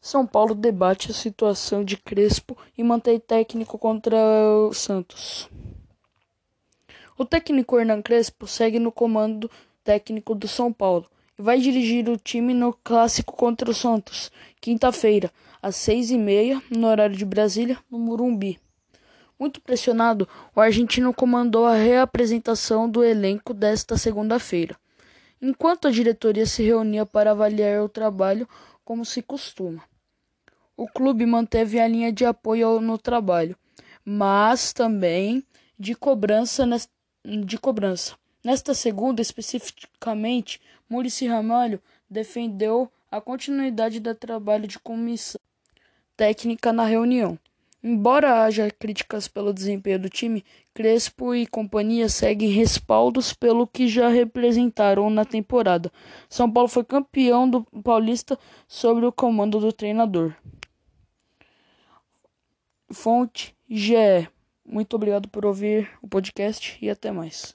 São Paulo debate a situação de Crespo e mantém técnico contra o Santos. O técnico Hernan Crespo segue no comando técnico do São Paulo e vai dirigir o time no clássico contra o Santos, quinta-feira, às seis e meia, no horário de Brasília, no Murumbi. Muito pressionado, o argentino comandou a reapresentação do elenco desta segunda-feira, enquanto a diretoria se reunia para avaliar o trabalho como se costuma. O clube manteve a linha de apoio no trabalho, mas também de cobrança, de cobrança. Nesta segunda, especificamente, Murici Ramalho defendeu a continuidade do trabalho de comissão técnica na reunião. Embora haja críticas pelo desempenho do time, Crespo e companhia seguem respaldos pelo que já representaram na temporada. São Paulo foi campeão do Paulista sob o comando do treinador. Fonte GE. Muito obrigado por ouvir o podcast e até mais.